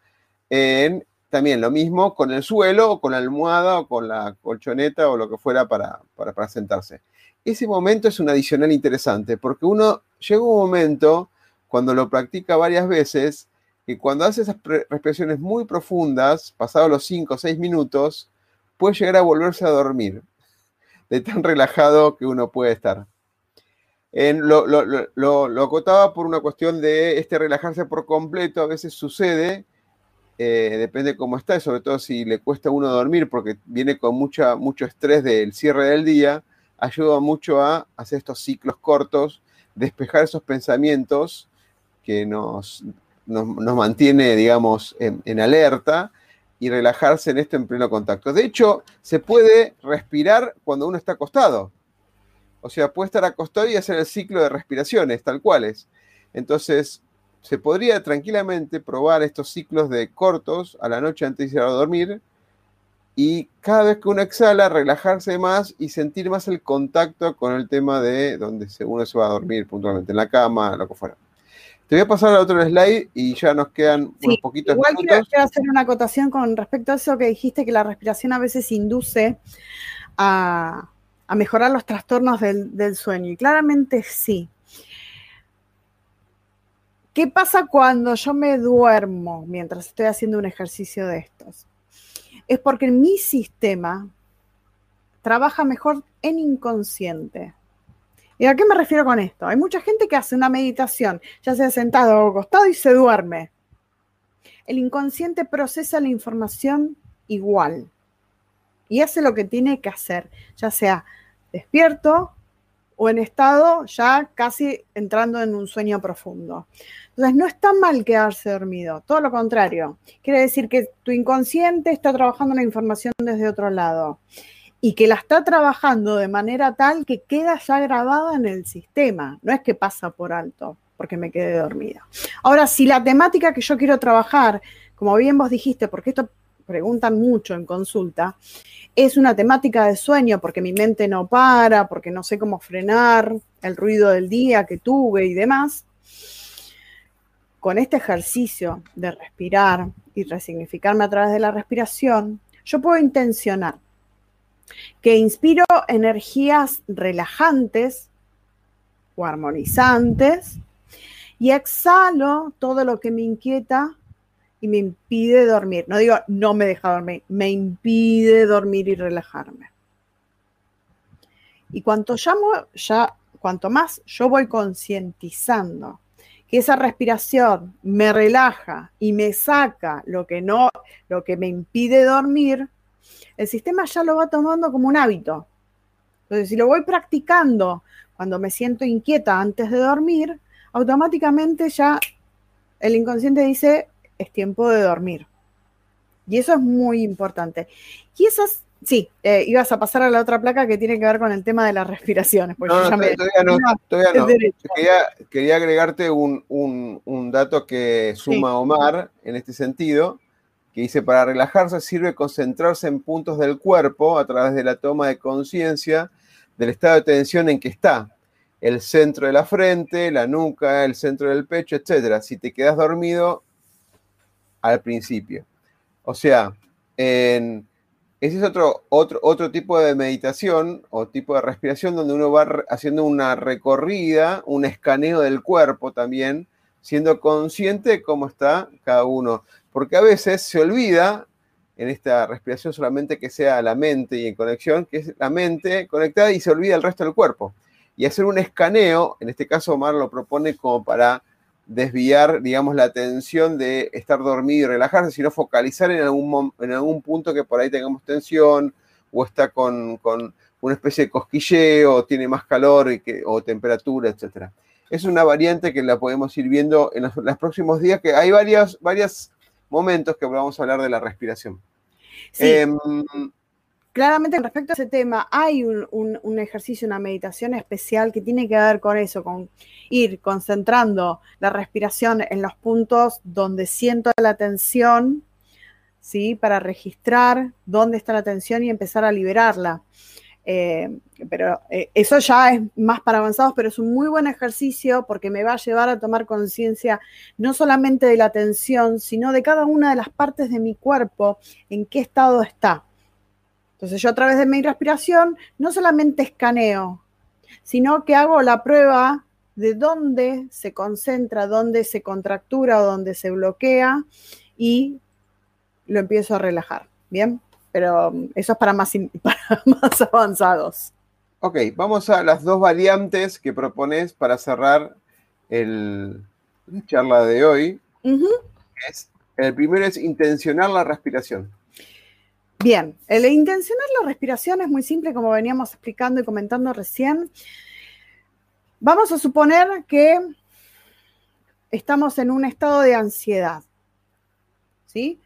también lo mismo con el suelo o con la almohada o con la colchoneta o lo que fuera para, para sentarse ese momento es un adicional interesante, porque uno llega un momento, cuando lo practica varias veces, que cuando hace esas respiraciones muy profundas, pasados los 5 o 6 minutos, puede llegar a volverse a dormir, de tan relajado que uno puede estar. En lo, lo, acotaba por una cuestión de este relajarse por completo, a veces sucede, eh, depende cómo está, sobre todo si le cuesta a uno dormir, porque viene con mucha, mucho estrés del cierre del día, ayuda mucho a hacer estos ciclos cortos, despejar esos pensamientos que nos, nos, mantiene, digamos, en, alerta y relajarse en esto en pleno contacto. De hecho, se puede respirar cuando uno está acostado. O sea, puede estar acostado y hacer el ciclo de respiraciones, tal cuales. Entonces, se podría tranquilamente probar estos ciclos de cortos a la noche antes de ir a dormir y cada vez que uno exhala, relajarse más y sentir más el contacto con el tema de donde uno se va a dormir puntualmente, en la cama, lo que fuera. Te voy a pasar al otro slide y ya nos quedan unos poquitos igual Quiero, hacer una acotación con respecto a eso que dijiste, que la respiración a veces induce a, mejorar los trastornos del, del sueño. Y claramente sí. ¿Qué pasa cuando yo me duermo mientras estoy haciendo un ejercicio de estos? Es porque mi sistema trabaja mejor en inconsciente. ¿Y a qué me refiero con esto? Hay mucha gente que hace una meditación, ya sea sentado o acostado y se duerme. El inconsciente procesa la información igual y hace lo que tiene que hacer, ya sea despierto o en estado ya casi entrando en un sueño profundo. Entonces, no está mal quedarse dormido, todo lo contrario. Quiere decir que tu inconsciente está trabajando la información desde otro lado y que la está trabajando de manera tal que queda ya grabada en el sistema. No es que pasa por alto porque me quedé dormida. Ahora, si la temática que yo quiero trabajar, como bien vos dijiste, porque esto preguntan mucho en consulta, es una temática de sueño porque mi mente no para, porque no sé cómo frenar el ruido del día que tuve y demás, con este ejercicio de respirar y resignificarme a través de la respiración, yo puedo intencionar que inspiro energías relajantes o armonizantes y exhalo todo lo que me inquieta y me impide dormir. No digo no me deja dormir, me impide dormir y relajarme. Y cuanto, llamo, ya, cuanto más yo voy concientizando que esa respiración me relaja y me saca lo que no, lo que me impide dormir, el sistema ya lo va tomando como un hábito. Entonces, si lo voy practicando cuando me siento inquieta antes de dormir, automáticamente ya el inconsciente dice, es tiempo de dormir. Y eso es muy importante. Y esas Sí, eh, ibas a pasar a la otra placa que tiene que ver con el tema de las respiraciones. no, no, todavía no, todavía no. Quería, agregarte un, dato que suma Omar en este sentido, que dice, para relajarse sirve concentrarse en puntos del cuerpo a través de la toma de conciencia del estado de tensión en que está, el centro de la frente, la nuca, el centro del pecho, etc. Si te quedas dormido al principio. O sea, ese es otro, otro, otro tipo de meditación o tipo de respiración donde uno va haciendo una recorrida, un escaneo del cuerpo también, siendo consciente de cómo está cada uno. Porque a veces se olvida en esta respiración solamente que sea la mente y en conexión, que es la mente conectada y se olvida el resto del cuerpo y hacer un escaneo, en este caso Omar lo propone como para desviar, digamos, la atención de estar dormido y relajarse, sino focalizar en algún, en algún punto que por ahí tengamos tensión o está con, una especie de cosquilleo o tiene más calor y que, o temperatura, etc. Es una variante que la podemos ir viendo en los, próximos días, que hay varios, varios momentos que vamos a hablar de la respiración. Sí. Em, claramente respecto a ese tema hay un, ejercicio, una meditación especial que tiene que ver con eso, con ir concentrando la respiración en los puntos donde siento la tensión, ¿sí? Para registrar dónde está la tensión y empezar a liberarla. Eh, pero eh, eso ya es más para avanzados, pero es un muy buen ejercicio porque me va a llevar a tomar conciencia no solamente de la tensión, sino de cada una de las partes de mi cuerpo, en qué estado está. Entonces yo a través de mi respiración no solamente escaneo, sino que hago la prueba de dónde se concentra, dónde se contractura o dónde se bloquea y lo empiezo a relajar. Bien, pero um, eso es para más, más avanzados. Ok, vamos a las dos variantes que propones para cerrar el, la charla de hoy. el primero es intencionar la respiración. Bien, el intencionar la respiración es muy simple, como veníamos explicando y comentando recién. Vamos a suponer que estamos en un estado de ansiedad. ¿Sí?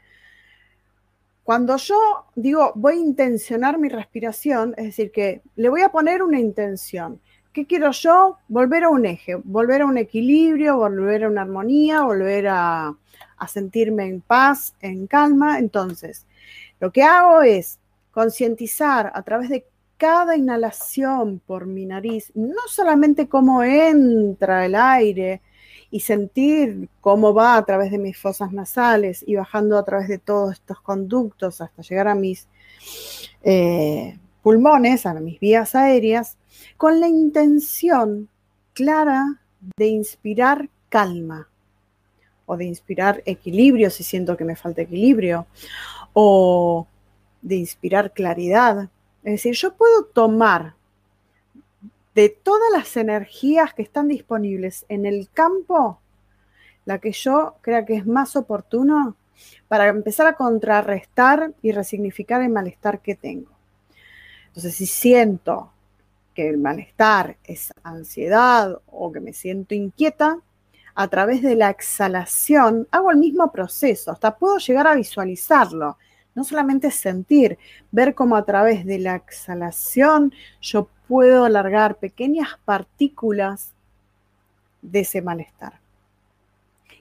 Cuando yo digo voy a intencionar mi respiración, es decir, que le voy a poner una intención. ¿Qué quiero yo? Volver a un eje, volver a un equilibrio, volver a una armonía, volver a, a sentirme en paz, en calma. Entonces, lo que hago es concientizar a través de cada inhalación por mi nariz, no solamente cómo entra el aire y sentir cómo va a través de mis fosas nasales y bajando a través de todos estos conductos hasta llegar a mis eh, pulmones, a mis vías aéreas, con la intención clara de inspirar calma o de inspirar equilibrio si siento que me falta equilibrio o de inspirar claridad. Es decir, yo puedo tomar de todas las energías que están disponibles en el campo, la que yo crea que es más oportuno para empezar a contrarrestar y resignificar el malestar que tengo. Entonces, si siento que el malestar es ansiedad o que me siento inquieta, a través de la exhalación hago el mismo proceso, hasta puedo llegar a visualizarlo no solamente sentir, ver cómo a través de la exhalación yo puedo alargar pequeñas partículas de ese malestar.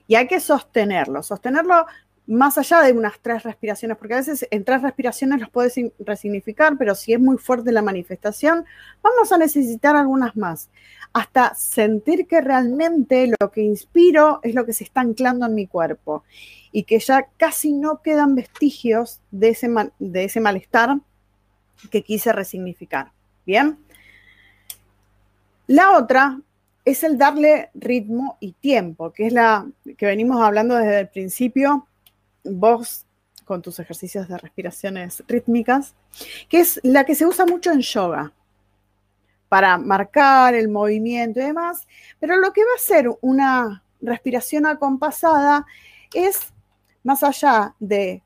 Y hay que sostenerlo, sostenerlo más allá de unas tres respiraciones, porque a veces en tres respiraciones los puedes resignificar, pero si es muy fuerte la manifestación, vamos a necesitar algunas más, hasta sentir que realmente lo que inspiro es lo que se está anclando en mi cuerpo y que ya casi no quedan vestigios de ese, de ese malestar que quise resignificar. Bien. La otra es el darle ritmo y tiempo, que es la que venimos hablando desde el principio vos con tus ejercicios de respiraciones rítmicas, que es la que se usa mucho en yoga para marcar el movimiento y demás, pero lo que va a ser una respiración acompasada es, más allá de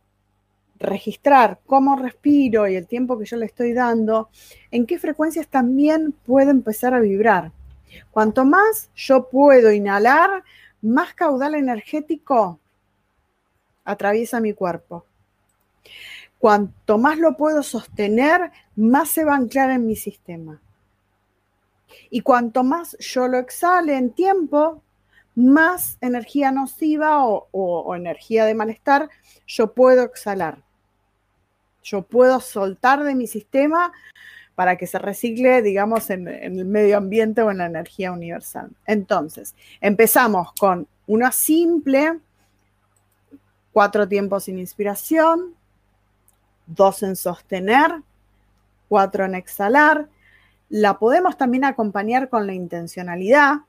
registrar cómo respiro y el tiempo que yo le estoy dando, en qué frecuencias también puedo empezar a vibrar. Cuanto más yo puedo inhalar, más caudal energético atraviesa mi cuerpo. Cuanto más lo puedo sostener, más se va a anclar en mi sistema. Y cuanto más yo lo exhale en tiempo, más energía nociva o, energía de malestar yo puedo exhalar. Yo puedo soltar de mi sistema para que se recicle, digamos, en, el medio ambiente o en la energía universal. Entonces, empezamos con una simple, cuatro tiempos sin inspiración, dos en sostener, cuatro en exhalar. La podemos también acompañar con la intencionalidad,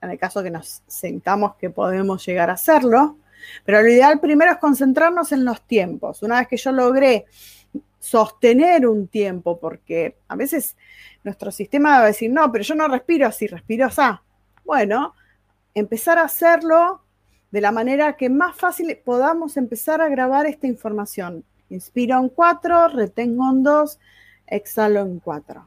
en el caso que nos sentamos que podemos llegar a hacerlo. Pero lo ideal primero es concentrarnos en los tiempos. Una vez que yo logré sostener un tiempo, porque a veces nuestro sistema va a decir, no, pero yo no respiro así, respiro así. Bueno, empezar a hacerlo de la manera que más fácil podamos empezar a grabar esta información. Inspiro en cuatro, retengo en dos, exhalo en cuatro.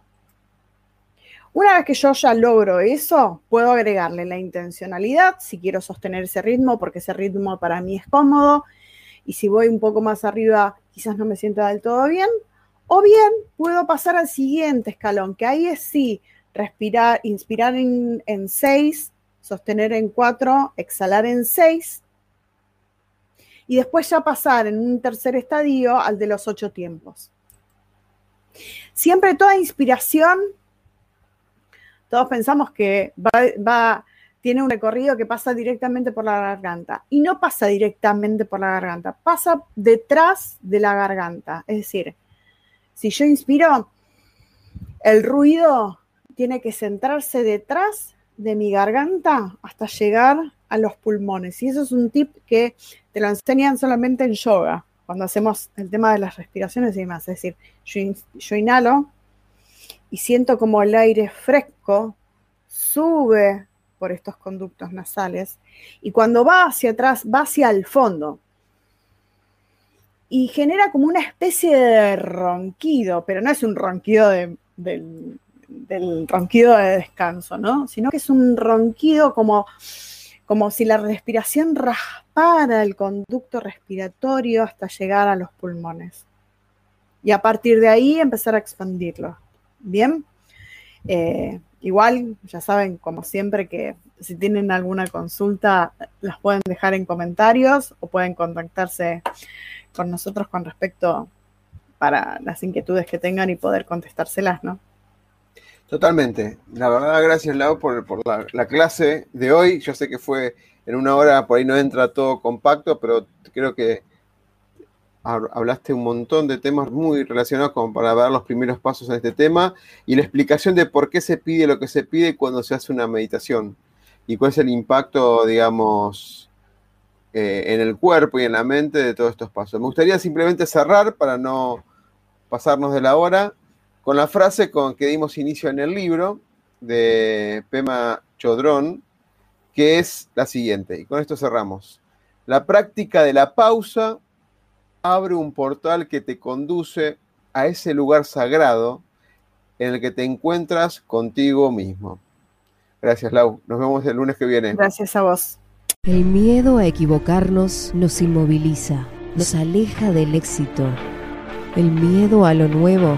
Una vez que yo ya logro eso, puedo agregarle la intencionalidad, si quiero sostener ese ritmo, porque ese ritmo para mí es cómodo, y si voy un poco más arriba, quizás no me sienta del todo bien, o bien puedo pasar al siguiente escalón, que ahí es sí, respirar, inspirar en, en seis, sostener en cuatro, exhalar en seis, y después ya pasar en un tercer estadio al de los ocho tiempos. Siempre toda inspiración todos pensamos que va, tiene un recorrido que pasa directamente por la garganta. Y no pasa directamente por la garganta, pasa detrás de la garganta. Es decir, si yo inspiro, el ruido tiene que centrarse detrás de mi garganta hasta llegar a los pulmones. Y eso es un tip que te lo enseñan solamente en yoga, cuando hacemos el tema de las respiraciones y demás. Es decir, yo inhalo y siento como el aire fresco sube por estos conductos nasales y cuando va hacia atrás, va hacia el fondo y genera como una especie de ronquido, pero no es un ronquido del, del, ronquido de descanso, ¿no? Sino que es un ronquido como, como si la respiración raspara el conducto respiratorio hasta llegar a los pulmones. Y a partir de ahí empezar a expandirlo. Bien. Eh, igual, ya saben, como siempre, que si tienen alguna consulta, las pueden dejar en comentarios o pueden contactarse con nosotros con respecto para las inquietudes que tengan y poder contestárselas, ¿no? Totalmente. La verdad, gracias Lau por, la, clase de hoy. Yo sé que fue en una hora, por ahí no entra todo compacto, pero creo que hablaste un montón de temas muy relacionados como para ver los primeros pasos en este tema y la explicación de por qué se pide lo que se pide cuando se hace una meditación y cuál es el impacto, digamos, eh, en el cuerpo y en la mente de todos estos pasos. Me gustaría simplemente cerrar para no pasarnos de la hora con la frase con que dimos inicio en el libro de Pema Chodrón, que es la siguiente, y con esto cerramos. La práctica de la pausa abre un portal que te conduce a ese lugar sagrado en el que te encuentras contigo mismo. Gracias, Lau. Nos vemos el lunes que viene. Gracias a vos. El miedo a equivocarnos nos inmoviliza, nos aleja del éxito. El miedo a lo nuevo